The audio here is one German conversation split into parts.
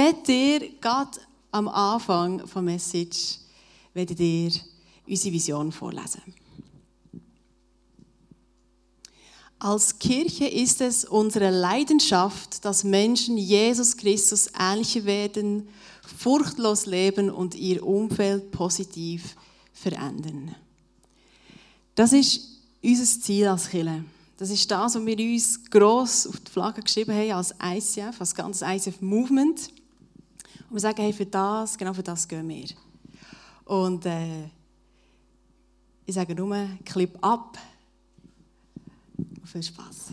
werde dir gerade am Anfang der Message werde dir unsere Vision vorlesen. Als Kirche ist es unsere Leidenschaft, dass Menschen Jesus Christus ähnlicher werden, furchtlos leben und ihr Umfeld positiv verändern. Das ist unser Ziel als Kirche. Das ist das, was wir uns gross auf die Flagge geschrieben haben als ICF, als ganzes ICF-Movement. Und wir sagen, hey, für das, genau für das gehen wir. Und äh, ich sage nur, Clip ab. Viel Spaß.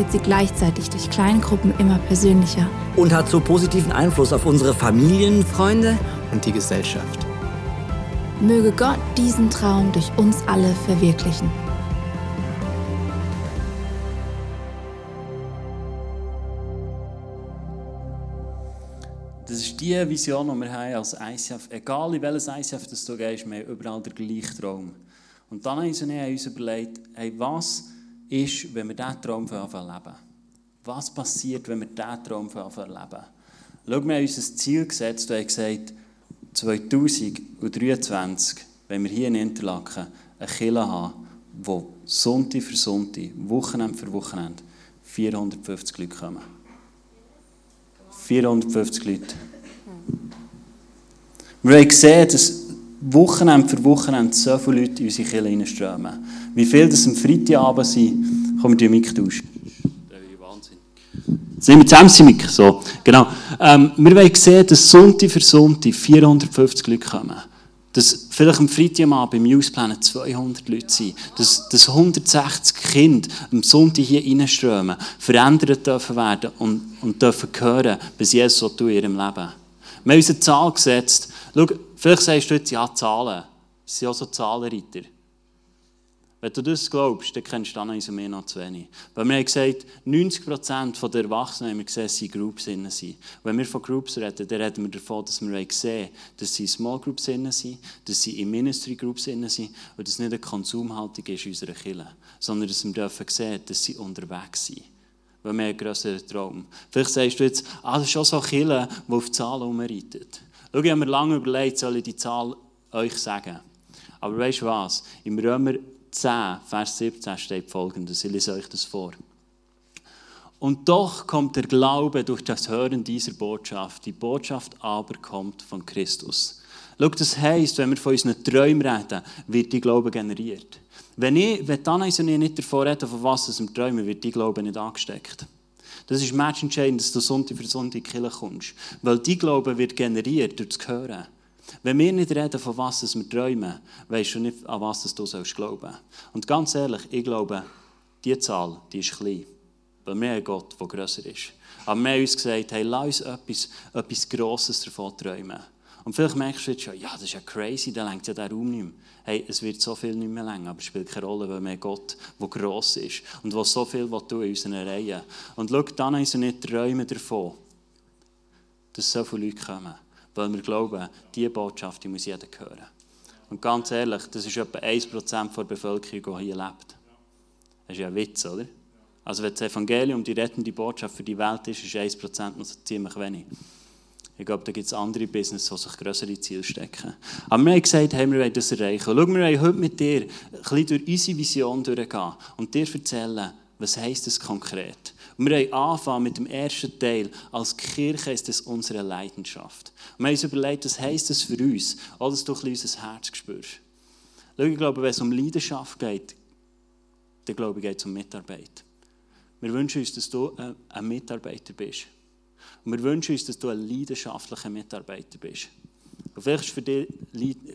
wird sie gleichzeitig durch Kleingruppen immer persönlicher. Und hat so positiven Einfluss auf unsere Familien. Freunde, und die Gesellschaft. möge Gott diesen Traum durch uns alle verwirklichen. Das ist die Vision, die wir haben als ICF. Egal in welches ICF das du gehst, wir haben überall den gleichen Traum. Und dann haben wir uns überlegt, hey, was ist, wenn wir diesen Traum leben? Was passiert, wenn wir diesen Traum leben? Schau, wir haben uns ein Ziel gesetzt und haben gesagt, 2023, wenn wir hier in Interlaken eine Kirche haben, wo Sonntag für Sonntag, Wochenende für Wochenende 450 Leute kommen. 450 Leute. Wir haben gesehen, dass Wochenende für Wochenende so viele Leute in unsere Kirche reinströmen. Wie viele das am Freitagabend sind, kommen wir die Mic tauschen. Wahnsinn. Sind wir zusammen, wir? So, genau. Ähm, wir wollen sehen, dass Sonntag für Sonntag 450 Leute kommen. Dass vielleicht am Freitagabend beim News Planet 200 Leute sind. Dass, dass 160 Kinder am Sonntag hier reinströmen, verändert dürfen werden und, und dürfen hören, was Jesus so in ihrem Leben. Wir haben uns eine Zahl gesetzt. Schau, vielleicht sagst du jetzt, ja, Zahlen. Das sind auch so Zahlenreiter. Wenn du das glaubst, dann kennst du Anna mehr noch zu wenig. Weil wir haben gesagt, 90% der Erwachsenen haben wir gesehen, sind Groups sind. Wenn wir von Groups reden, dann reden wir davon, dass wir sehen dass sie in Small Groups sind, dass sie in Ministry Groups sind und dass es nicht eine Konsumhaltung ist in unserer Kirche, sondern dass wir dürfen sehen, dass sie unterwegs sind. Weil wir haben einen grösseren Traum. Vielleicht sagst du jetzt, ah, das ist schon so Kirche, die auf Zahlen herumreitet. Schau, ich habe mir lange überlegt, soll ich die Zahl euch sagen. Aber weißt du was? Im Römer 10, Vers 17 steht folgendes. Ich lese euch das vor. Und doch kommt der Glaube durch das Hören dieser Botschaft. Die Botschaft aber kommt von Christus. Schau, das heisst, wenn wir von unseren Träumen reden, wird die Glaube generiert. Wenn, ich, wenn Anna und ich nicht davon reden, von was wir träumen, wird die Glaube nicht angesteckt. Das ist matchentscheidend, dass du Sonntag für Sonntag in die Kirche kommst. Weil die Glaube wird generiert durch das Hören. Wenn wir nicht reden, von was wir träumen, weißt du nicht, an was du sollst glauben. Und ganz ehrlich, ich glaube, diese Zahl, die ist klein. Weil wir haben Gott, der grösser ist. Aber wir haben uns gesagt, hey, lass uns etwas, etwas Grosses davon träumen. Und vielleicht merkst du jetzt schon, ja, das ist ja crazy, da lenkt ja der Raum nicht mehr. Hey, es wird so viel nicht mehr länger, aber es spielt keine Rolle, weil wir Gott, der gross ist und der so viel tun in unseren Reihen. Und schau, dann haben sie nicht träumen davon, dass so viele Leute kommen. Weil wir glauben, diese Botschaft die muss jeder hören. Und ganz ehrlich, das ist etwa 1% der Bevölkerung, die hier lebt. Das ist ja ein Witz, oder? Also wenn das Evangelium die rettende Botschaft für die Welt ist, ist 1% noch ziemlich wenig. Ich glaube, da gibt es andere Business, die sich größere Ziele stecken. Aber wir haben gesagt, hey, wir wollen das erreichen. Schau, wir wollen heute mit dir ein bisschen durch unsere Vision durchgehen und dir erzählen, was heisst das konkret. Und wir wollen anfangen mit dem ersten Teil. Als Kirche ist das unsere Leidenschaft. Und wir haben uns überlegt, was heisst das für uns, auch dass du ein bisschen unser Herz spürst. Schau, ich glaube, wenn es um Leidenschaft geht, dann glaube ich, geht es um Mitarbeit. Wir wünschen uns, dass du ein Mitarbeiter bist. Und wir wünschen uns, dass du ein leidenschaftlicher Mitarbeiter bist. Und vielleicht ist für dich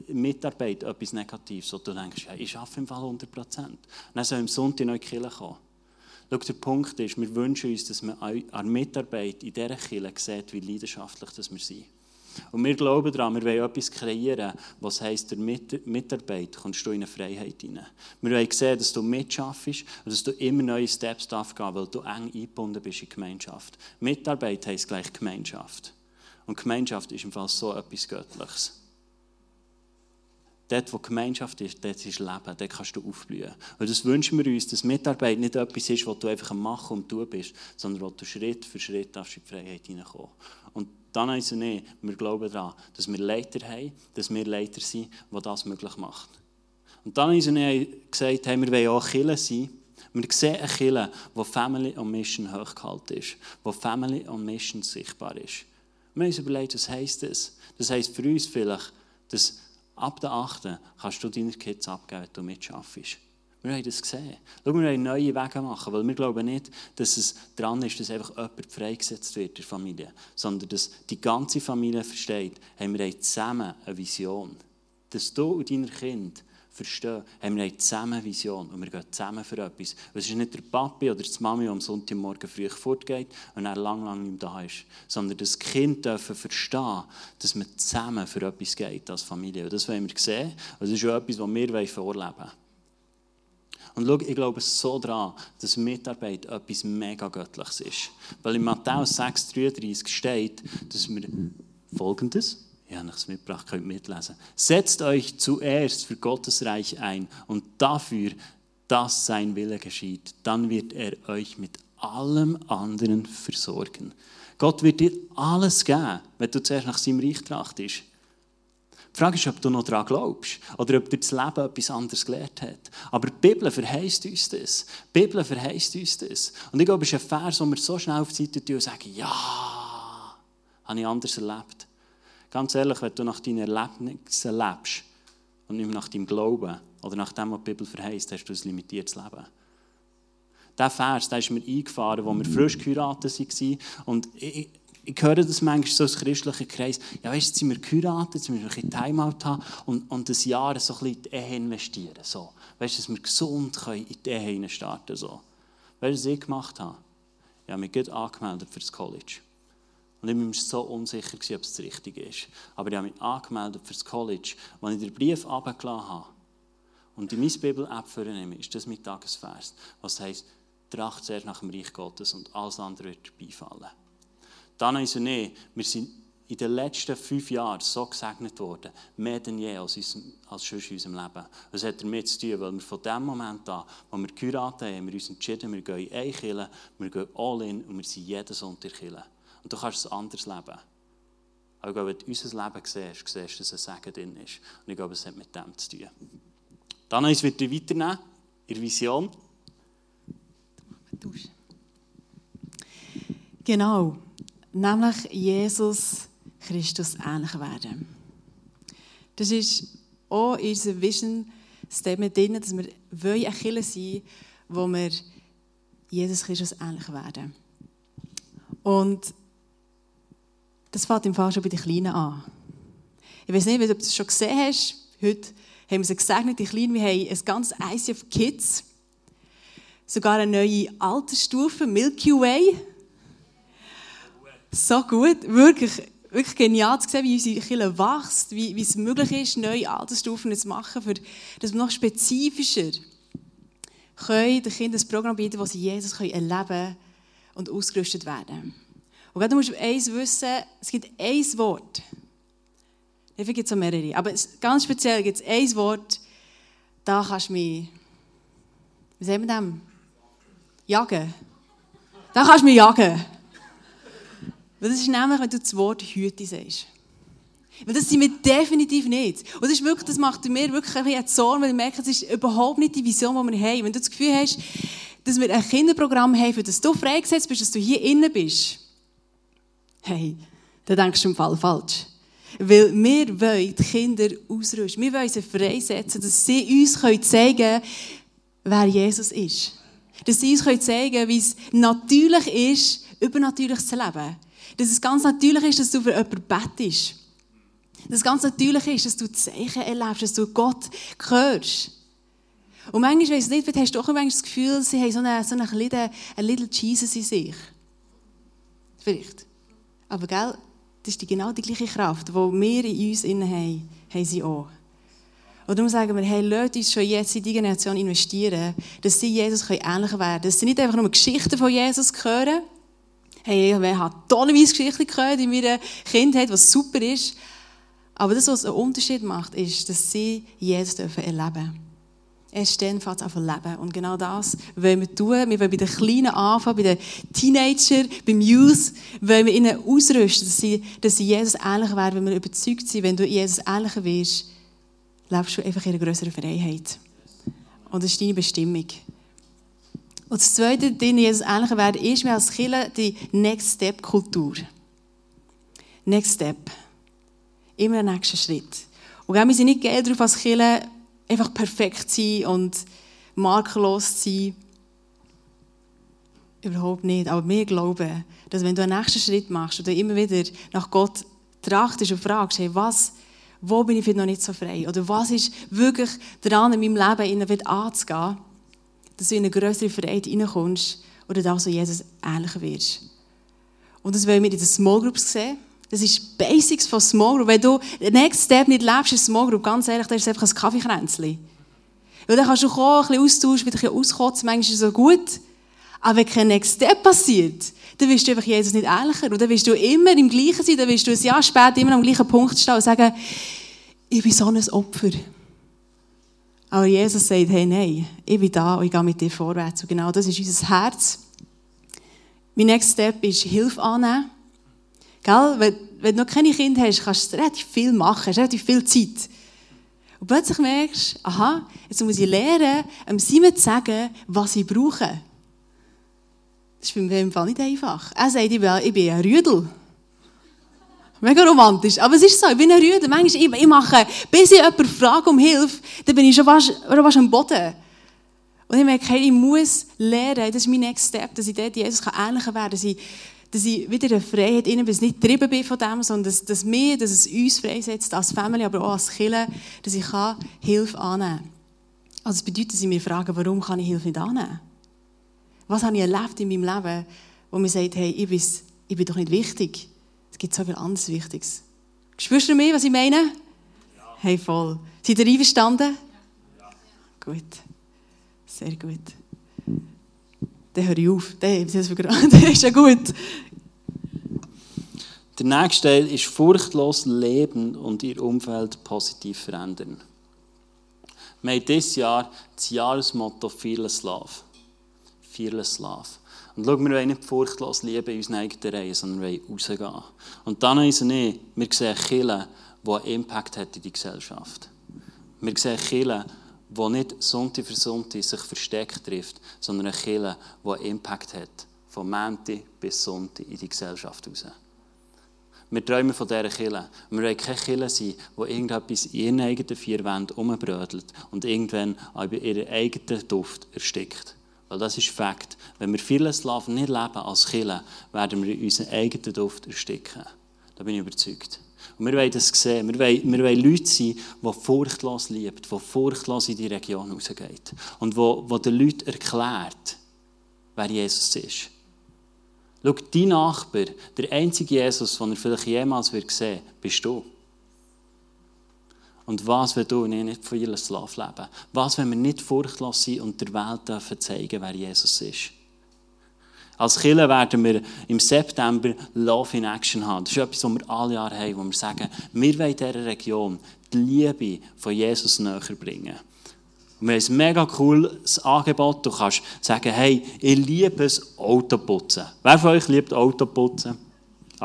Mitarbeit etwas Negatives, wo du denkst, ja, ich arbeite im Fall 100 Prozent. Dann soll im Sonntag in die Kirche kommen. Schau, der Punkt ist, wir wünschen uns, dass man an Mitarbeit in dieser Kirche sieht, wie leidenschaftlich das wir sind. Und wir glauben daran, wir wollen etwas kreieren, was heisst, der Mitarbeit kommst du in eine Freiheit hinein. Wir wollen sehen, dass du mitschaffst und dass du immer neue Steps darfst gehen, weil du eng eingebunden bist in die Gemeinschaft. Mitarbeit heisst gleich Gemeinschaft. Und Gemeinschaft ist im Fall so etwas Göttliches. Dort, wo Gemeinschaft ist, dort ist Leben, dort kannst du aufblühen. Und das wünschen wir uns, dass Mitarbeit nicht etwas ist, was du einfach Machen und Tun bist, sondern wo du Schritt für Schritt in die Freiheit hineinkommen. Und dann heißt es nicht, wir glauben daran, dass wir Leiter haben, dass wir Leiter sind, die das möglich macht. Und dann haben sie gesagt, hey, wir wollen auch Killer sein. Wir sehen eine Kille, wo Family on Mission hochgehalten ist, wo Family on Mission sichtbar ist. Wir haben uns überlegt, was heisst das? Das heisst für uns vielleicht, dass ab der 8. kannst du deine Kids abgeben, wenn du mitschaffst. Wir haben das gesehen. Schau, wir wollen neue Wege machen, weil wir glauben nicht, dass es dran ist, dass einfach jemand freigesetzt wird in der Familie, sondern dass die ganze Familie versteht, haben wir zusammen eine Vision. Dass du und deine Kinder verstehen, haben wir zusammen eine Vision und wir gehen zusammen für etwas. es ist nicht der Papi oder die Mami, die am Sonntagmorgen früh fortgeht und er lang, lang nicht da ist, sondern das Kind dürfen verstehen, dass man zusammen für etwas geht als Familie. Und das wollen wir sehen und das ist auch etwas, was wir vorleben wollen. Und schau, ich glaube so daran, dass Mitarbeit etwas mega Göttliches ist. Weil in Matthäus 6,33 steht, dass wir Folgendes, ich habe es mitgebracht, könnt mitlesen. Setzt euch zuerst für Gottes Reich ein und dafür, dass sein Wille geschieht. Dann wird er euch mit allem anderen versorgen. Gott wird dir alles geben, wenn du zuerst nach seinem Reich trachtest. Die Frage ist, ob du noch daran glaubst oder ob dir das Leben etwas anderes gelehrt hat. Aber die Bibel verheißt uns das. Die Bibel verheißt uns das. Und ich glaube, es ist ein Vers, wo wir so schnell auf die Seite tun und sagen, ja, habe ich anders erlebt. Ganz ehrlich, wenn du nach deinen Erlebnissen lebst und nicht nach deinem Glauben oder nach dem, was die Bibel verheißt, hast du ein limitiertes Leben. Dieser Vers, der ist mir eingefahren, als wir frisch geheiratet waren. Und ich, ich höre das manchmal so aus christlichen Kreis. Ja, weißt jetzt sind wir geheiratet, jetzt müssen wir ein bisschen Timeout haben und, und ein Jahr so ein bisschen in die Ehe investieren. So. Weißt du, dass wir gesund können in die Ehe starten so. Weißt du, was ich gemacht habe? Ich habe mich gut angemeldet für das College. Und ich war mir so unsicher, ob es das Richtige ist. Aber ich habe mich angemeldet für das College. Als ich den Brief abgeladen habe und die meine Bibel-App vornehme, ist das mein Tagesvers, was heisst, tracht zuerst nach dem Reich Gottes und alles andere wird beifallen. Dann ist er nicht. Wir sind in den letzten fünf Jahren so gesegnet worden, mehr denn je als, unserem, als schon in unserem Leben. Das hat damit zu tun, weil wir von dem Moment an, wo wir geheiratet haben, haben wir uns entschieden, wir gehen in Kirche, wir gehen all in und wir sind jeden Sonntag Kirche. Und du kannst ein anderes Leben. Aber glaube, wenn du unser Leben siehst, siehst du, dass ein Segen drin ist. Und ich glaube, es hat mit dem zu tun. Dann wird er weiternehmen, der Vision. Genau nämlich Jesus Christus ähnlich werden. Das ist auch in unserem Vision Statement drin, dass wir eine Kirche sein wo wir Jesus Christus ähnlich werden. Und das fängt im Fall schon bei den Kleinen an. Ich weiß nicht, ob du es schon gesehen hast. Heute haben wir sie gesegnet, die Kleinen. Wir haben ein ganz ICF Kids. Sogar eine neue Altersstufe, Milky Way. So gut, wirklich, wirklich genial zu sehen, wie unsere Kirche wächst, wie, wie es möglich ist, neue Altersstufen zu machen, für, dass wir noch spezifischer können den Kindern ein Programm bieten, wo sie Jesus erleben können und ausgerüstet werden. Und gerade musst du eins wissen, es gibt ein Wort. Dafür gibt es auch mehrere. Aber ganz speziell gibt es ein Wort, da kannst du mich, wie sagen wir das? Jagen. Da kannst du mich jagen. Das ist nämlich, wenn du das Wort Hüte sagst. Weil das sind wir definitiv nicht. Und das, ist wirklich, das macht mir wirklich ein bisschen Zorn, weil ich merke, das ist überhaupt nicht die Vision, die wir haben. Wenn du das Gefühl hast, dass wir ein Kinderprogramm haben, für das du freigesetzt bist, dass du hier innen bist, hey, dann denkst du im Fall falsch. Weil wir wollen die Kinder ausrüsten. Wir wollen sie freisetzen, dass sie uns zeigen können, wer Jesus ist. Dass sie uns zeigen wie es natürlich ist, übernatürlich zu leben. Dass es ganz natürlich ist, dass du für jemanden bettest. Dass es ganz natürlich ist, dass du Zeichen erlebst, dass du Gott hörst. Und manchmal, weiss ich nicht, hast du auch manchmal das Gefühl, sie haben so einen, so einen little, einen little Jesus in sich. Vielleicht. Aber gell, das ist die, genau die gleiche Kraft, die wir in uns innen haben, haben sie auch. Und darum sagen wir, hey, lasst uns schon jetzt in die Generation investieren, dass sie Jesus ähnlicher werden können. Dass sie nicht einfach nur Geschichten von Jesus hören. Hey, ich habe tollerweise Geschichten gehört in meiner Kindheit, was super ist. Aber das, was einen Unterschied macht, ist, dass sie Jesus erleben dürfen. Erst dann fängt es an leben. Und genau das wollen wir tun. Wir wollen bei den Kleinen anfangen, bei den Teenagern, beim Youth, wollen wir ihnen ausrüsten, dass sie, dass sie Jesus ähnlich werden, wenn wir überzeugt sind, wenn du Jesus ähnlicher wirst, lebst du einfach in einer größeren Freiheit. Und das ist deine Bestimmung. Und das Zweite, den Jesus ähnlicher werden, ist, wir als Kirche die Next Step Kultur. Next Step. Immer ein nächster Schritt. Und wir sind nicht Geld darauf als Kirche, einfach perfekt sein und makellos sein. Überhaupt nicht. Aber wir glauben, dass wenn du einen nächsten Schritt machst du immer wieder nach Gott trachtest und fragst, hey, was, wo bin ich noch nicht so frei? Oder was ist wirklich dran in meinem Leben anzugehen, dass du in eine größere Freiheit reinkommst oder da so Jesus ähnlicher wirst. Und das wollen wir in den Small Groups sehen. Das ist Basics von Small Group. Wenn du den Next Step nicht lebst in Small Group, ganz ehrlich, dann ist es einfach ein Kaffeekränzchen. Weil dann kannst du kommen, ein bisschen austauschen, wieder ein bisschen auskotzen, manchmal ist es so gut. Aber wenn kein Next Step passiert, dann wirst du einfach Jesus nicht ähnlicher. Und dann wirst du immer im Gleichen sein, dann wirst du ein Jahr später immer am gleichen Punkt stehen und sagen, ich bin so ein Opfer. Aber Jesus sagt, hey, nein, ich bin da und ich gehe mit dir vorwärts. Und genau das ist unser Herz. Mein Next Step ist Hilfe annehmen. Gell? Wenn, wenn du noch keine Kinder hast, kannst du relativ viel machen, hast relativ viel Zeit. Und plötzlich merkst du, aha, jetzt muss ich lernen, einem Simon zu sagen, was ich brauche. Das ist für mich im Fall nicht einfach. Er sagt, ich bin ein Rüdel. Mega romantisch. Aber es ist so, ich bin ein Rüdel. Manchmal, ich, mache, bis ich jemanden frage um Hilfe, dann bin ich schon fast, am Boden. Und ich merke, hey, ich muss lernen, das ist mein Next Step, dass ich dort Jesus ähnlicher werden kann, dass ich wieder eine Freiheit innen bin, dass ich nicht getrieben bin von dem, sondern dass, dass mir, dass es uns freisetzt, als Familie, aber auch als Kirche, dass ich kann Hilfe annehmen kann. Also das bedeutet, dass ich mir frage, warum kann ich Hilfe nicht annehmen? Was habe ich erlebt in meinem Leben, wo mir sagt, hey, ich bin, ich bin doch nicht wichtig. Es gibt so viel anderes Wichtiges. Spürst du mir, was ich meine? Ja. Hey, voll. Seid ihr einverstanden? Ja. Gut. Sehr gut. Dann höre ich auf. Der ist ja gut. Der nächste Teil ist furchtlos leben und ihr Umfeld positiv verändern. Wir haben dieses Jahr das Jahresmotto Fearless Love. Fearless Love. Und schau, wir wollen nicht furchtlos lieben in unseren eigenen Reihen, sondern wir wollen rausgehen. Und dann ist es nicht, wir sehen Kirchen, die einen Impact hat in die Gesellschaft. Wir sehen Kirchen, die nicht Sonntag für Sonntag sich versteckt trifft, sondern eine Kirche, die einen Impact hat, von Montag bis Sonntag in die Gesellschaft raus. Wir träumen von dieser Kirche. Wir wollen keine Kirche sein, die irgendetwas in ihren eigenen vier Wänden umbrödelt und irgendwann bei ihren eigenen Duft erstickt. Weil das ist Fakt. Wenn wir vieles Love nicht leben als Kirche, werden wir in unseren eigenen Duft ersticken. Da bin ich überzeugt. Und wir wollen das sehen. Wir wollen, wir wollen Leute sein, die furchtlos lieben, die furchtlos in die Region rausgehen. Und wo, wo den Leuten erklärt, wer Jesus ist. Schau, dein Nachbar, der einzige Jesus, den er vielleicht jemals wird sehen bist du. Und was, wenn du und ich nicht von ihrem Slav leben? Was, wenn wir nicht furchtlos sind und der Welt dürfen zeigen, wer Jesus ist? Als Killer werden wir im September Love in Action haben. Das ist etwas, was wir alle Jahre haben, wo wir sagen, wir wollen dieser Region die Liebe von Jesus näher bringen. Und wir haben ein mega cooles Angebot. Du kannst sagen, hey, ich liebe es Autoputzen. Wer von euch liebt Autoputzen?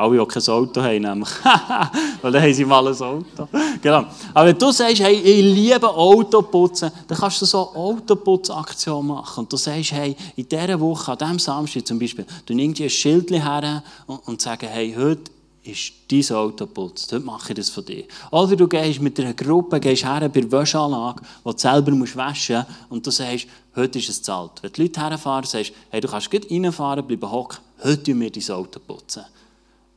Alle, die kein Auto haben, nämlich. Weil dann haben sie mal ein Auto. Genau. Aber wenn du sagst, hey, ich liebe Autoputzen, dann kannst du so eine Autoputzaktion machen. Und du sagst, hey, in dieser Woche, an diesem Samstag zum Beispiel, du irgendwie ein Schild her und, und sagen, hey, heute ist dein Auto putzt. Heute mache ich das von dir. Oder du gehst mit einer Gruppe gehst her bei der Wäschanlage, die du selber waschen musst, und du sagst, heute ist es zahlt. Wenn die Leute herfahren, sagst hey, du kannst gut reinfahren, bleiben hocken, heute tun wir dein Auto putzen.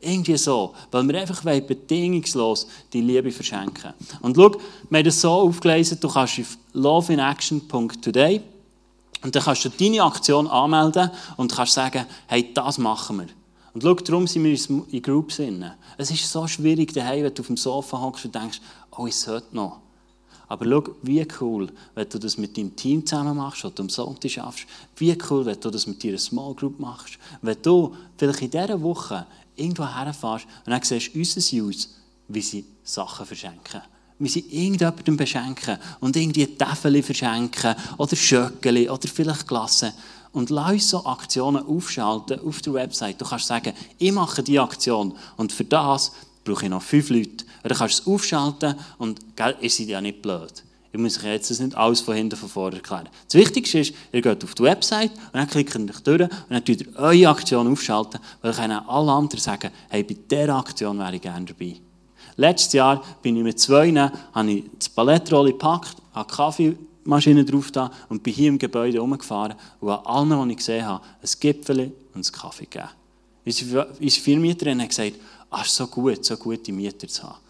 Irgendwie so, weil wir einfach bedingungslos die Liebe verschenken. Und schau, wir haben das so aufgelesen, du kannst auf loveinAction.today und dann kannst du deine Aktion anmelden und kannst sagen, hey, das machen wir. Und schau, darum sind wir in Groups drin. Es ist so schwierig daheim, wenn du auf dem Sofa hockst und denkst, oh, ich sollte noch. Aber schau, wie cool, wenn du das mit deinem Team zusammen machst, oder am Sonntag schaffst. Wie cool, wenn du das mit deiner Small Group machst. Wenn du vielleicht in dieser Woche irgendwo herfährst und dann siehst du unser Use, wie sie Sachen verschenken. Wie sie irgendjemandem beschenken und irgendwie Täfeli verschenken oder Schöckeli oder vielleicht Glasse. Und lass uns so Aktionen aufschalten auf der Website. Du kannst sagen, ich mache diese Aktion und für das brauche ich noch fünf Leute. Oder kannst es aufschalten und gell, ihr seid ja nicht blöd. Ich muss euch jetzt nicht alles von hinten von vorne erklären. Das Wichtigste ist, ihr geht auf die Website und dann klickt ihr durch und dann könnt ihr eure Aktion aufschalten, weil dann können alle anderen sagen, hey, bei dieser Aktion wäre ich gerne dabei. Letztes Jahr bin ich mit zwei, habe ich das Palettrolle gepackt, habe Kaffeemaschine drauf da und bin hier im Gebäude rumgefahren und an allen, die ich gesehen habe, ein Gipfel und einen Kaffee gegeben. Unsere Firmieterin hat gesagt, ah, ist so gut, so gute Mieter zu haben.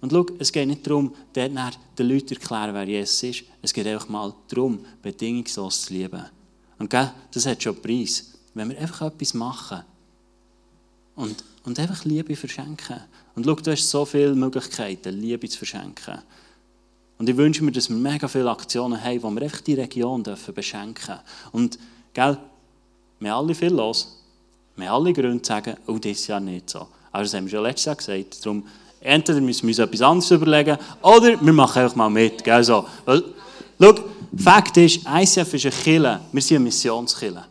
Und schau, es geht nicht darum, den Leuten erklären, wer Jesus ist. Es geht einfach mal darum, bedingungslos zu lieben. Und gell, das hat schon einen Preis. Wenn wir einfach etwas machen und, und einfach Liebe verschenken. Und schau, du hast so viele Möglichkeiten, Liebe zu verschenken. Und ich wünsche mir, dass wir mega viele Aktionen haben, wo wir einfach die Region dürfen beschenken Und, gell, wir haben alle viel los. Wir haben alle Gründe zu sagen, oh, das ist ja nicht so. Aber das haben wir schon letztes gesagt. Entweder müssen wir uns etwas anderes überlegen oder wir machen einfach mal mit. Gell, so. Weil, schau, Fakt ist, ICF ist eine Kille. Wir sind eine Missionskille.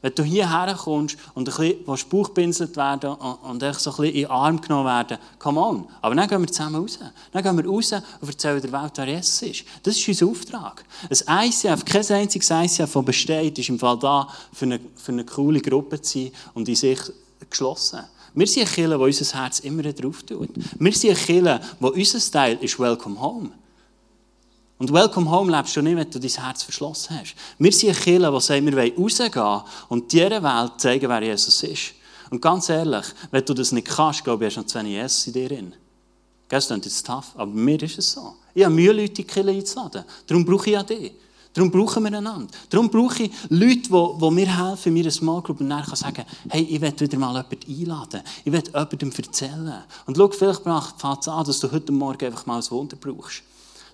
Wenn du hierher kommst und ein bisschen Bauchpinselt werden und einfach so ein bisschen in den Arm genommen werden, come on. Aber dann gehen wir zusammen raus. Dann gehen wir raus und erzählen der Welt, wer Jesus ist. Das ist unser Auftrag. Ein ICF, kein einziges ICF, das besteht, ist im Fall da, für eine, für eine coole Gruppe zu sein und in sich geschlossen. Wir sind eine Kirche, die unser Herz immer drauf tut. Wir sind eine Kirche, wo unser Teil ist Welcome Home. Und Welcome Home lebst du nicht, wenn du dein Herz verschlossen hast. Wir sind eine Kirche, die sagt, wir wollen rausgehen und dieser Welt zeigen, wer Jesus ist. Und ganz ehrlich, wenn du das nicht kannst, glaube ich, hast du noch zu wenig Jesus in dir drin. Das ist jetzt tough, aber mir ist es so. Ich habe Mühe, Leute in die Kirche einzuladen. Darum brauche ich ja dich. Darum brauchen wir einander. Darum brauche ich Leute, die, mir helfen, mir eine Small Group und dann sagen, hey, ich will wieder mal jemanden einladen. Ich will jemandem erzählen. Und schau, vielleicht fängt es an, dass du heute Morgen einfach mal ein Wunder brauchst.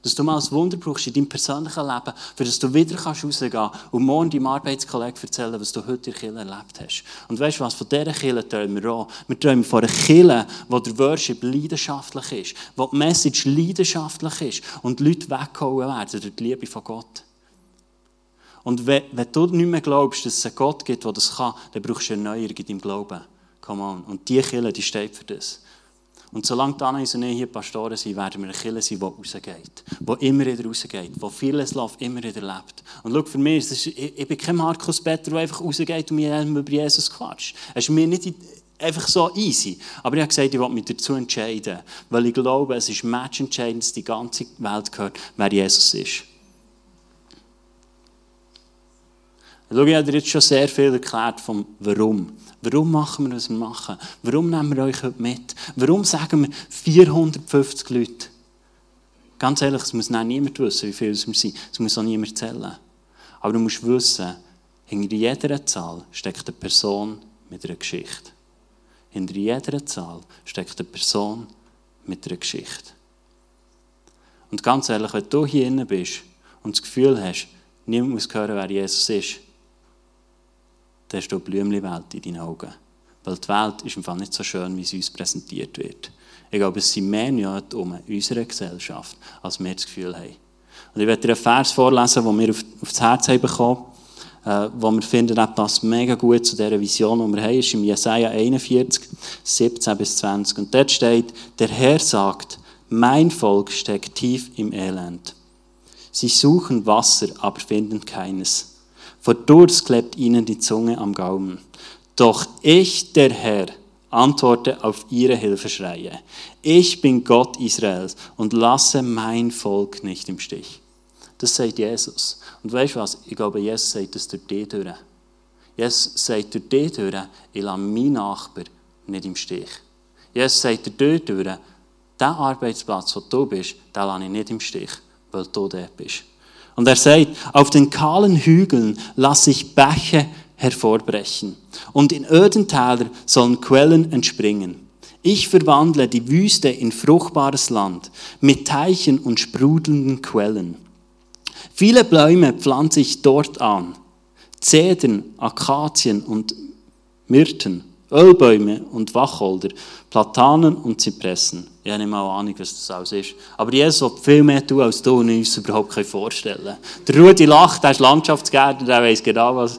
Dass du mal ein Wunder brauchst in deinem persönlichen Leben, für das du wieder rausgehen kannst und morgen deinem Arbeitskollegen erzählen, was du heute in der erlebt hast. Und weißt du was, von dieser Kirche träumen wir auch. Wir träumen von einer Kirche, wo der Worship leidenschaftlich ist, wo die Message leidenschaftlich ist und die Leute weggehauen werden durch die Liebe von Gott. Und wenn, wenn, du nicht mehr glaubst, dass es einen Gott gibt, der das kann, dann brauchst du eine Erneuerung in deinem Glauben. Come on. Und die Kirche, die steht für das. Und solange Anna und ich hier Pastoren sind, werden wir eine Kirche sein, die rausgeht. Die immer wieder rausgeht. Die vieles Love immer wieder lebt. Und schau, für mich, ist, ich, ich bin kein Markus Peter, der einfach rausgeht und mir über Jesus quatscht. Es ist mir nicht einfach so easy. Aber ich habe gesagt, ich will mich dazu entscheiden. Weil ich glaube, es ist matchentscheidend, dass die ganze Welt gehört, wer Jesus ist. Schau, ich habe dir jetzt schon sehr viel erklärt vom Warum. Warum machen wir, was wir machen? Warum nehmen wir euch heute mit? Warum sagen wir 450 Leute? Ganz ehrlich, es muss niemand wissen, wie viele wir sind. Es muss auch niemand zählen. Aber du musst wissen, hinter jeder Zahl steckt eine Person mit einer Geschichte. Hinter jeder Zahl steckt eine Person mit einer Geschichte. Und ganz ehrlich, wenn du hier innen bist und das Gefühl hast, niemand muss hören, wer Jesus ist, dann hast du eine Blümchenwelt in deinen Augen. Weil die Welt ist im Fall nicht so schön, wie sie uns präsentiert wird. Ich glaube, es sind mehr Nöte um unsere Gesellschaft, als wir das Gefühl haben. Und ich werde dir einen Vers vorlesen, den wir auf, auf das Herz haben bekommen, äh, wo wir finden, das mega gut zu dieser Vision, die wir haben. ist im Jesaja 41, 17 bis 20. Und dort steht, der Herr sagt, mein Volk steckt tief im Elend. Sie suchen Wasser, aber finden keines. Vor Durst klebt ihnen die Zunge am Gaumen. Doch ich, der Herr, antworte auf ihre Hilfeschreie. Ich bin Gott Israels und lasse mein Volk nicht im Stich. Das sagt Jesus. Und weißt du was? Ich glaube, Jesus sagt das durch die durch. Jesus sagt durch die durch, ich lasse meinen Nachbar nicht im Stich. Jesus sagt durch die durch, der Arbeitsplatz, wo du bist, den lasse ich nicht im Stich, weil du dort bist. Und er sagt, auf den kahlen Hügeln lasse ich Bäche hervorbrechen. Und in öden Tälern sollen Quellen entspringen. Ich verwandle die Wüste in fruchtbares Land mit Teichen und sprudelnden Quellen. Viele Bäume pflanze ich dort an. Zedern, Akazien und Myrten, Ölbäume und Wacholder, Platanen und Zypressen. Ich habe nicht mal Ahnung, was das alles ist. Aber Jesus will viel mehr tun, als du und uns überhaupt vorstellen können. Der Rudi lacht, er ist Landschaftsgärtner, der weiß genau, was,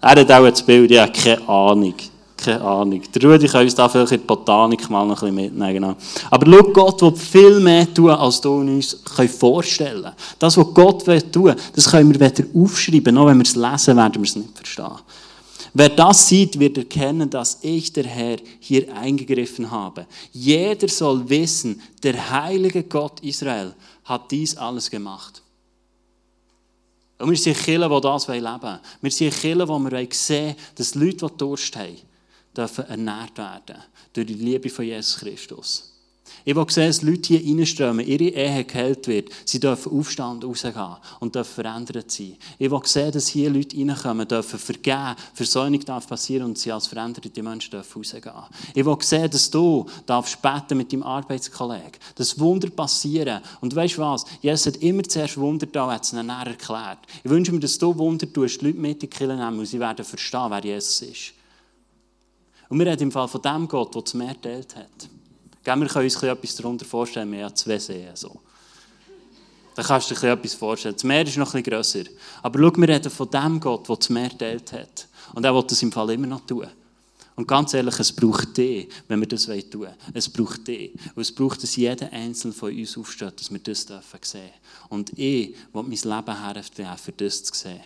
er hat auch das Bild, ich habe keine Ahnung. Keine Ahnung. Der Rudi kann uns da vielleicht in die Botanik mal noch ein bisschen mitnehmen. Genau. Aber schau, Gott will viel mehr tun, als du uns vorstellen können. Das, was Gott will tun, das können wir weder aufschreiben, noch wenn wir es lesen, werden wir es nicht verstehen. Wer das sieht, wird erkennen, dass ich, der Herr, hier eingegriffen habe. Jeder soll wissen, der heilige Gott Israel hat dies alles gemacht. Und wir sind Kirchen, die das leben wollen. Wir sind Kirchen, wo wir sehen dass Leute, die Durst haben, dürfen ernährt werden durch die Liebe von Jesus Christus. Ich will sehen, dass Leute hier reinströmen, ihre Ehe geheilt wird, sie dürfen aufstehen rausgehen und dürfen verändert sein. Ich will sehen, dass hier Leute reinkommen, dürfen vergeben, Versöhnung darf passieren und sie als veränderte Menschen dürfen rausgehen. Ich will sehen, dass du darfst beten mit deinem Arbeitskollegen, dass Wunder passieren. Und weißt du was? Jesus hat immer zuerst Wunder da, hat es ihnen erklärt. Ich wünsche mir, dass du Wunder tust, die Leute mit in die Kirche nehmen und sie werden verstehen, wer Jesus ist. Und wir reden im Fall von dem Gott, der das Meer geteilt hat. Wir können uns etwas darunter vorstellen, wir haben zwei Seen. So. Da kannst du dir etwas vorstellen. Das Meer ist noch etwas grösser. Aber schau, wir reden von dem Gott, der das Meer geteilt hat. Und er will das im Fall immer noch tun. Und ganz ehrlich, es braucht dich, wenn wir das tun wollen. Es braucht dich. Und es braucht, dass jeder Einzelne von uns aufsteht, dass wir das sehen dürfen. Und ich will mein Leben herstellen, für das zu sehen.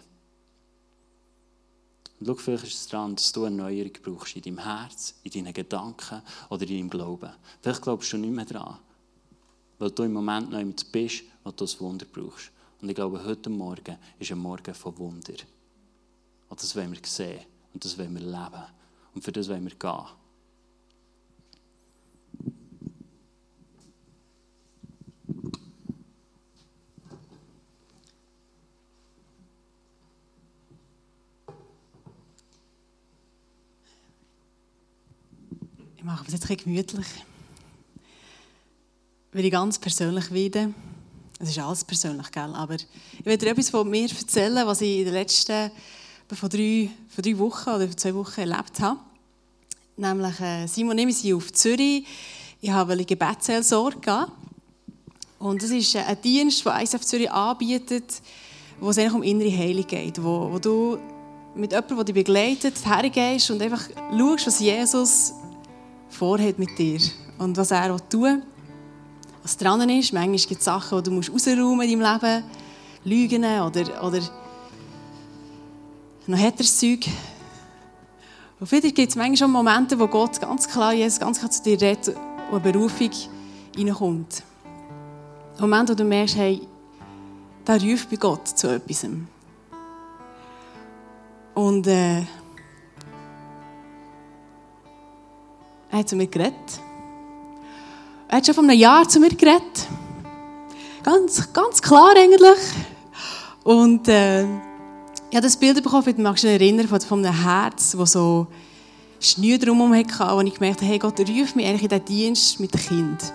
Und schau, vielleicht ist es daran, dass du eine Erneuerung brauchst in deinem Herz, in deinen Gedanken oder in deinem Glauben. Vielleicht glaubst du nicht mehr daran, weil du im Moment noch jemand bist, wo du das Wunder brauchst. Und ich glaube, heute Morgen ist ein Morgen von Wunder. Und das wollen wir sehen und das wollen wir leben. Und für das wollen wir gehen. Wir es jetzt ein gemütlich. Will ich ganz persönlich werden. Es ist alles persönlich, gell? aber ich will dir etwas von mir erzählen, was ich in den letzten von drei, von drei Wochen oder zwei Wochen erlebt habe. Nämlich, äh, Simon und ich sind auf Zürich. Ich habe eine Gebetsseelsorge Und das ist ein Dienst, den ISF Zürich anbietet, wo es eigentlich um innere Heilung geht. Wo, wo du mit jemandem, der dich begleitet, hergehst und einfach schaust, was Jesus vorhat mit dir und was er tun will, was dran ist. Manchmal gibt es Sachen, die du rausräumen in deinem Leben, Lügen oder, oder noch das Zeug. Und vielleicht gibt es manchmal schon Momente, wo Gott ganz klar, Jesus ganz klar zu dir redet und eine Berufung reinkommt. Momente, wo du merkst, hey, da ruft bei Gott zu etwas. Und äh, er hat zu mir geredet. Er hat schon vor einem Jahr zu mir geredet. Ganz, ganz klar eigentlich. Und äh, ich habe das Bild bekommen, ich mag mich erinnern, von, von einem Herz, das so Schnür drumherum hatte, wo ich gemerkt habe, hey, Gott ruft mich eigentlich in diesen Dienst mit dem Kind.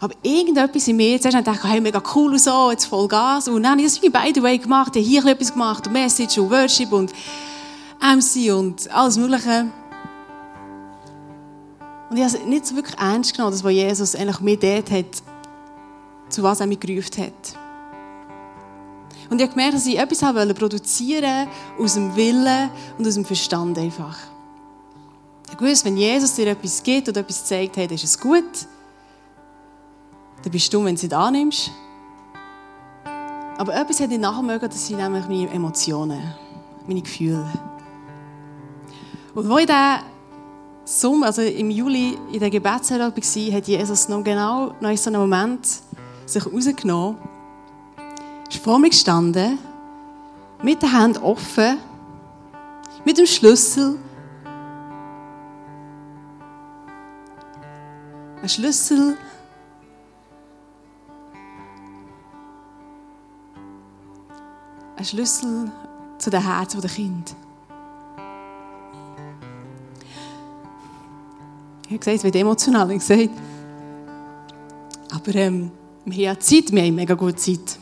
Aber irgendetwas in mir, zuerst dachte ich, hey, mega cool und so, jetzt voll Gas. Und dann habe ich das wie beide Way gemacht. Ich habe hier etwas gemacht, und Message und Worship und MC und alles Mögliche. Und ich habe es nicht so wirklich ernst genommen, das, was Jesus eigentlich mir dort hat, zu was er mich gerufen hat. Und ich habe gemerkt, dass ich etwas habe produzieren aus dem Willen und aus dem Verstand einfach. Ich wusste, wenn Jesus dir etwas gibt oder etwas zeigt, hey, ist es gut. Dann bist du, wenn du es nicht annimmst. Aber etwas hätte ich nachher mögen, das sind nämlich meine Emotionen, meine Gefühle. Und wo ich dann Sommer, also im Juli in der Gebetszeit war, hat Jesus noch genau noch in so einem Moment sich rausgenommen ist vor mir gestanden, mit der Hand offen, mit dem Schlüssel. Ein Schlüssel. Ein Schlüssel zu den Herzen der Kind. Ich habe gesagt, es wird emotional, ich gesagt. Aber ähm, wir haben Zeit, wir haben mega gute Zeit.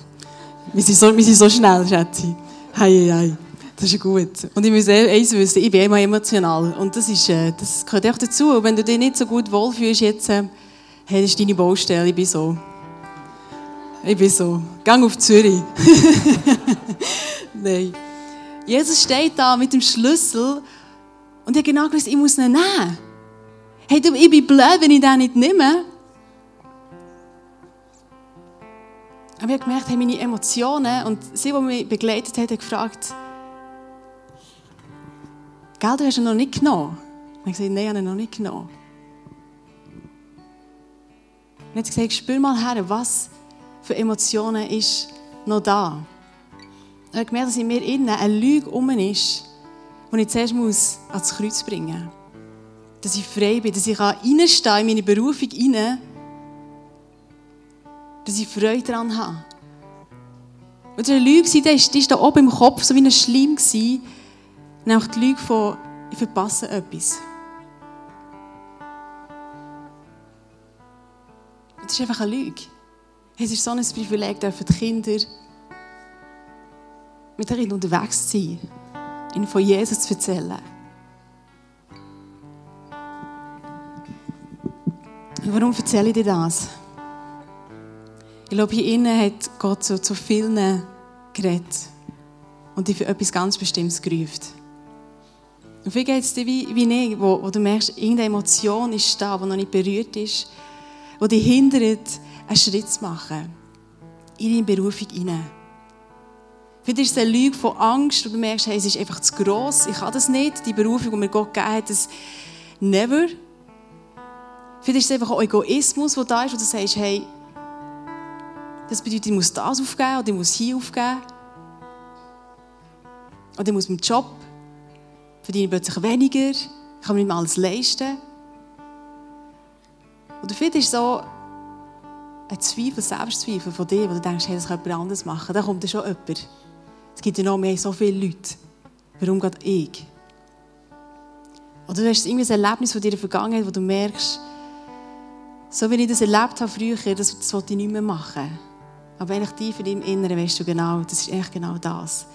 Wir sind so, wir sind so schnell, Schätze. Hei, hei. Das ist gut. Und ich muss eins wissen, ich bin immer emotional. Und das, ist, äh, das gehört auch dazu. Und wenn du dich nicht so gut wohlfühlst jetzt, äh, hey, das ist deine Baustelle, ich bin so. Ich bin so. Gang auf Zürich. Nein. Jesus steht da mit dem Schlüssel und ich habe genau gewusst, ich muss ihn nehmen. Hey, du, ich bin blöd, wenn ich den nicht nehme. Aber ich habe gemerkt, hey, meine Emotionen und sie, die mich begleitet hat, haben gefragt, Gell, du hast ihn noch nicht genommen. Ich habe gesagt, nein, ich habe ihn noch nicht genommen. Und hat gesagt, spür mal her, was für Emotionen ist noch da. Und ich habe gemerkt, dass in mir innen eine Lüge um ist, die ich zuerst ans Kreuz bringen muss. Dass ich frei bin, dass ich reinstehen in meine Berufung hinein dass ich Freude daran habe. Und eine Lüge, die war da oben im Kopf so wie ein Schleim. Nämlich die Lüge von, ich verpasse etwas. das ist einfach eine Lüge. Es ist so ein Privileg, für die Kinder mit ihnen unterwegs zu sein, ihnen von Jesus zu erzählen. Warum erzähle ich dir das? Ich glaube, hier innen hat Gott so zu vielen geredet und dich für etwas ganz Bestimmtes gerufen. Und wie geht es dir wie, wie nicht, wo, wo, du merkst, irgendeine Emotion ist da, die noch nicht berührt ist, die dich hindert, einen Schritt zu machen in deine Berufung hinein. Vielleicht ist es eine Lüge von Angst, und du merkst, hey, es ist einfach zu gross, ich kann das nicht, die Berufung, die mir Gott gegeben hat, das never. Vielleicht ist es einfach auch Egoismus, der da ist, wo du sagst, hey, das bedeutet, ich muss das aufgeben oder ich muss hier aufgeben. Oder ich muss meinen Job verdiene plötzlich weniger, ich kann mir nicht mehr alles leisten. Oder vielleicht ist so ein Zweifel, Selbstzweifel von dir, wo du denkst, hey, das kann jemand anderes machen. Da kommt dann schon jemand. Es gibt ja noch mehr so viele Leute. Warum geht ich? Oder du hast irgendwie ein Erlebnis von dir in der Vergangenheit, wo du merkst, so wie ich das erlebt habe früher, das, das wollte ich nicht mehr machen. Aber eigentlich tief in deinem Inneren weißt du genau, das ist echt genau das,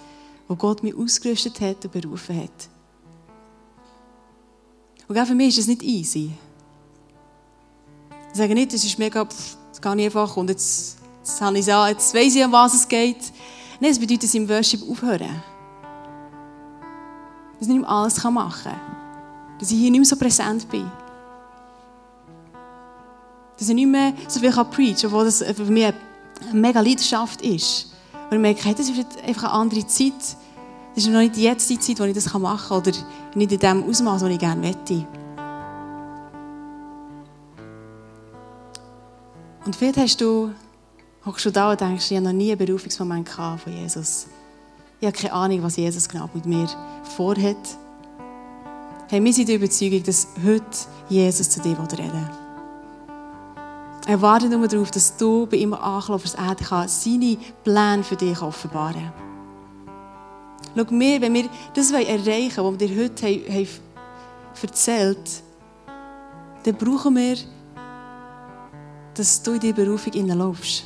wo Gott mich ausgerüstet hat und berufen hat. Und für mich ist es nicht easy. Ich sage nicht, das ist mega, pff, das kann ich einfach und jetzt, jetzt, habe ich ja, jetzt weiss ich, um was es geht. Nein, es bedeutet, dass ich im Worship aufhören. Dass ich nicht mehr alles machen kann. Dass ich hier nicht mehr so präsent bin. Dass ich nicht mehr so viel preachen kann, obwohl das für mich eine mega Leidenschaft ist. Und ich merke, das ist einfach eine andere Zeit. Das ist noch nicht jetzt die Zeit, wo ich das machen kann oder nicht in dem Ausmaß, das ich gerne möchte. Und vielleicht hast du, hockst du da und denkst, ich habe noch nie einen Berufungsmoment von Jesus. Ich habe keine Ahnung, was Jesus genau mit mir vorhat. Hey, wir sind der Überzeugung, dass heute Jesus zu dir reden will. Er wartet nur darauf, dass du bei ihm anklopfst, er kann seine Pläne für dich offenbaren. Schau, wir, wenn wir das erreichen wollen, was wir dir heute haben, haben dann brauchen wir, dass du in diese Berufung hineinlaufst.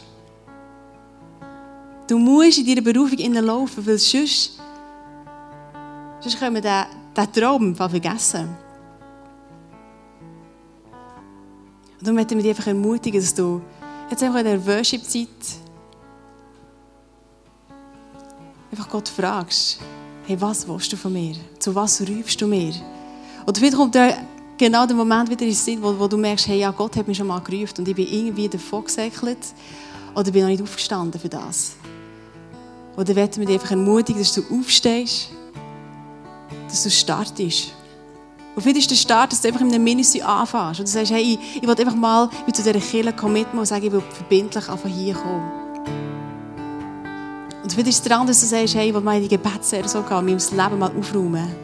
Du musst in deiner Berufung hineinlaufen, weil sonst, sonst können wir diesen Traum vergessen. Und darum möchten wir dich einfach ermutigen, dass du jetzt einfach in der Worship-Zeit einfach Gott fragst, hey, was willst du von mir? Zu was rufst du mir? Oder vielleicht kommt da genau der Moment wieder in den Sinn, wo, wo du merkst, hey, ja, Gott hat mich schon mal gerufen und ich bin irgendwie davon gesäckelt oder bin noch nicht aufgestanden für das. Oder werden wir dich einfach ermutigen, dass du aufstehst, dass du startest. Und vielleicht ist der Start, dass du einfach in einem Ministry anfängst. Und du sagst, hey, ich, ich will einfach mal zu dieser Kirche commitmen und sagen, ich will verbindlich einfach hier kommen. Und vielleicht ist es dran, dass du sagst, hey, ich will mal in die Gebetsserie so gehen, mein Leben mal aufräumen.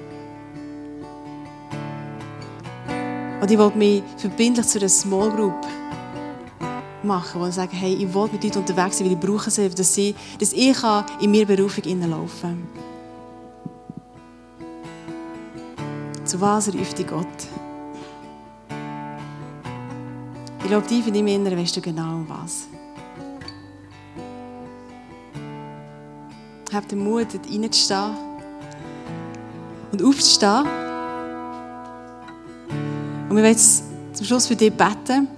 Und ich will mich verbindlich zu einer Small Group machen, wo ich sage, hey, ich will mit Leuten unterwegs sein, weil ich brauche sie, dass, sie, dass ich in meine Berufung hineinlaufen kann. Zu was ruft dich Gott? Ich glaube, tief in deinem Inneren weißt du genau um was. Hab den Mut, dort reinzustehen und aufzustehen. Und wir wollen jetzt zum Schluss für dich beten,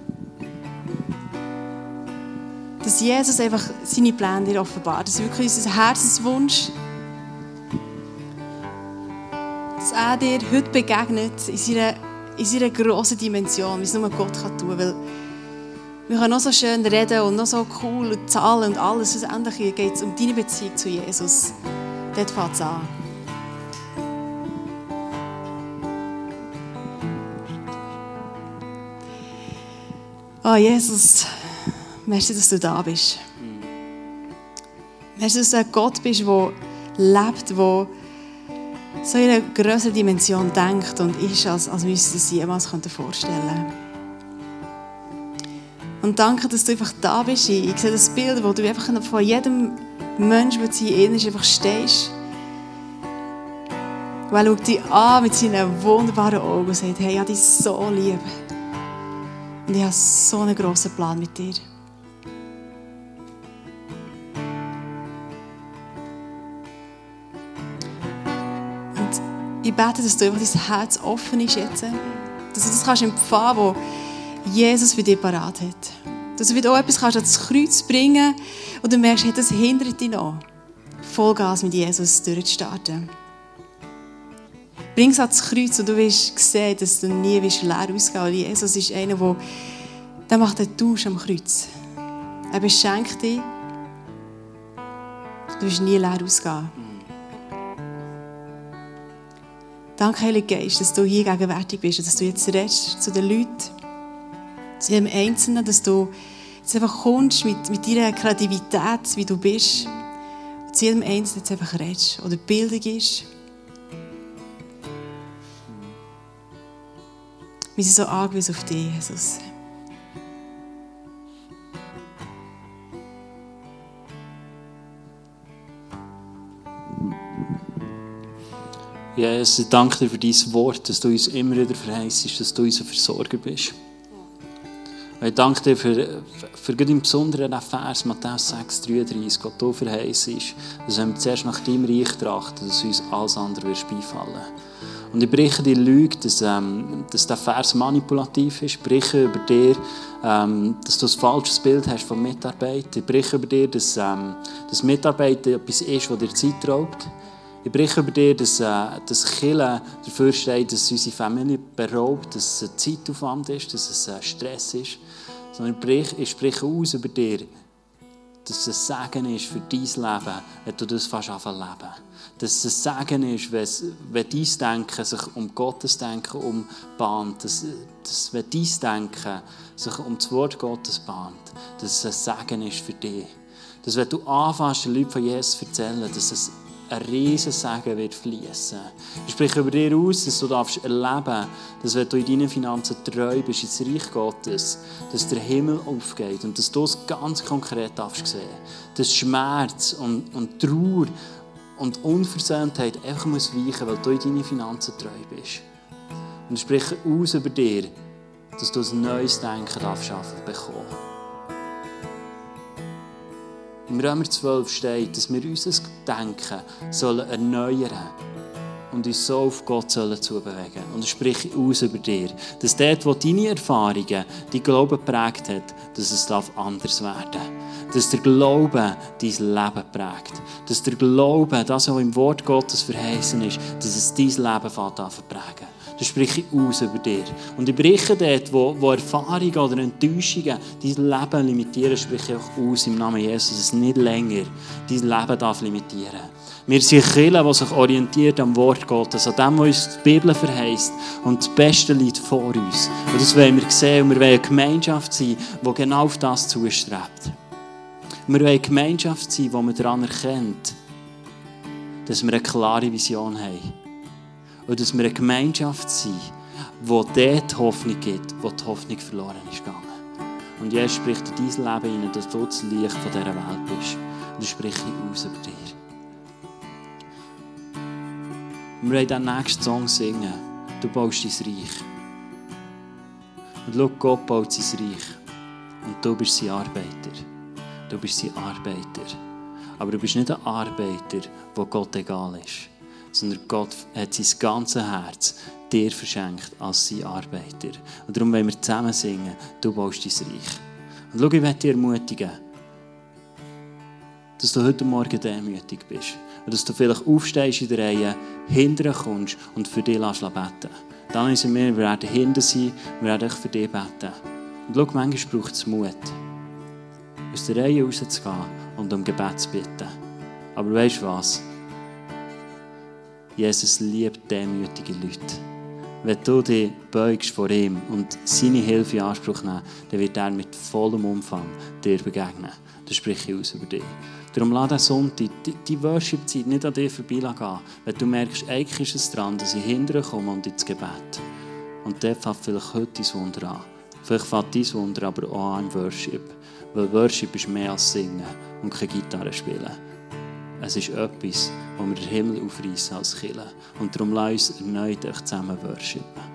dass Jesus einfach seine Pläne dir offenbart. Das ist wirklich unser Herzenswunsch. Er dir heute begegnet, in seiner, in grossen Dimension, wie es nur Gott kann tun kann. wir können noch so schön reden und noch so cool und zahlen und alles. Schlussendlich geht es um deine Beziehung zu Jesus. Dort fängt es an. Oh Jesus, merci, dass du da bist. Merci, dass du ein Gott bist, der lebt, der so in einer größeren Dimension denkt und ist, als, als müsste sie jemals vorstellen könnte. Und danke, dass du einfach da bist. Ich sehe das Bild, wo du einfach vor jedem Menschen, der in ist, einfach stehst. Und er schaut dich an mit seinen wunderbaren Augen und sagt, hey, ich habe dich so lieb. Und ich habe so einen grossen Plan mit dir. Ich bete, dass du dein Herz offen ist jetzt. Dass du das kannst empfangen, was Jesus für dich parat hat. Dass du wieder auch etwas kannst ans Kreuz bringen und du merkst, hey, das hindert dich noch. Vollgas mit Jesus durchzustarten. Bring es ans Kreuz und du wirst sehen, dass du nie leer ausgehen wirst. Jesus ist einer, der, der macht einen Tausch am Kreuz. Er beschenkt dich. Du wirst nie leer ausgehen. Danke, Heiliger Geist, dass du hier gegenwärtig bist und dass du jetzt redest zu den Leuten, zu jedem Einzelnen, dass du jetzt einfach kommst mit, mit deiner Kreativität, wie du bist, und zu jedem Einzelnen jetzt einfach redest oder Bildung ist. Wir sind so angewiesen auf dich, Jesus. Jesus, ich danke dir für dein Wort, dass du uns immer wieder verheißt, dass du unser Versorger bist. Und ich danke dir für, für im Besonderen den Vers Matthäus 6, 33, Gott du verheißt, dass wenn wir zuerst nach deinem Reich trachten, dass uns alles andere wird beifallen Und ich breche die Lüge, dass, ähm, dass der Vers manipulativ ist. Ich breche über dir, ähm, dass du ein falsches Bild hast von Mitarbeit. Ich breche über dir, dass, ähm, dass Mitarbeit etwas ist, das dir Zeit raubt. Ich breche über dir, dass, äh, das Killen dafür steht, dass unsere Familie beraubt, dass es ein Zeitaufwand ist, dass es ein Stress ist. Sondern ich spreche, ich spreche aus über dir, dass es ein Segen ist für dein Leben, wenn du das fast anfangen leben. Dass es ein Segen ist, wenn, wenn dein Denken sich um Gottes Denken umbahnt. Dass, dass wenn dein Denken sich um das Wort Gottes bahnt. Dass es ein Segen ist für dich. Dass wenn du anfängst, den Leuten von Jesus zu erzählen, dass es ein riesen Segen wird fließen. Ich spreche über dir aus, dass du darfst erleben, dass wenn du in deinen Finanzen treu bist, ins Reich Gottes, dass der Himmel aufgeht und dass du es ganz konkret darfst sehen. Dass Schmerz und, und Trauer und Unversöhntheit einfach muss weichen, weil du in deinen Finanzen treu bist. Und ich spreche aus über dir, dass du ein neues Denken darfst bekommen. Im Römer 12 steht, dass wir unser Denken sollen erneuern und uns so auf Gott sollen zubewegen. Und ich spreche aus über dir, dass dort, wo deine Erfahrungen die Glauben prägt hat, dass es anders werden darf. Dass der Glaube dein Leben prägt. Dass der Glaube, das was im Wort Gottes verheißen ist, dass es dein Leben fängt Das spreche ich aus über dir. Und ich breche dort, wo, wo Erfahrungen oder Enttäuschungen dein Leben limitieren, spreche ich auch aus im Namen Jesus, dass es nicht länger dein Leben darf limitieren Wir sind Kinder, die sich orientiert am Wort Gottes, an dem, was uns die Bibel verheißt. Und das Beste liegt vor uns. Und das wollen wir sehen. Und wir wollen eine Gemeinschaft sein, die genau auf das zustrebt. Wir wollen eine Gemeinschaft sein, die man daran erkennt, dass wir eine klare Vision haben und dass wir eine Gemeinschaft sind, wo dort Hoffnung gibt, wo die Hoffnung verloren ist gegangen. Und Jesus spricht in dein Leben hinein, dass du das Licht von dieser Welt bist. Und das spreche ich aus über dir. Wir wollen den nächsten Song singen. Du baust dein Reich. Und schau, Gott baut sein Reich. Und du bist sein Arbeiter. Du bist sein Arbeiter. Aber du bist nicht ein Arbeiter, wo Gott egal ist sondern Gott hat sein ganzes Herz dir verschenkt als sein Arbeiter. Und darum wollen wir zusammen singen, du baust dein Reich. Und schau, ich möchte dich ermutigen, dass du heute Morgen demütig bist. Und dass du vielleicht aufstehst in der Reihe, hinterher kommst und für dich beten lässt. Dann sind wir, wir werden hinter sein, wir werden für dich beten. Und schau, manchmal braucht es Mut, aus der Reihe rauszugehen und um Gebet zu bitten. Aber weißt du was? Jesus liebt demütige Leute. Wenn du dich beugst vor ihm und seine Hilfe in Anspruch nimmst, dann wird er mit vollem Umfang dir begegnen. Das spreche ich aus über dich. Darum lass den Sonntag, die, die Worship-Zeit nicht an dir vorbeigehen. Wenn du merkst, eigentlich ist es dran, dass ich hinterher komme und ins Gebet. Und der fängt vielleicht heute dein Wunder an. Vielleicht fängt dein Wunder aber auch an im Worship. Weil Worship ist mehr als Singen und keine Gitarre spielen. Es ist etwas, wo wir den Himmel aufreißen als Killer. Und darum lass uns erneut zusammen worshipen.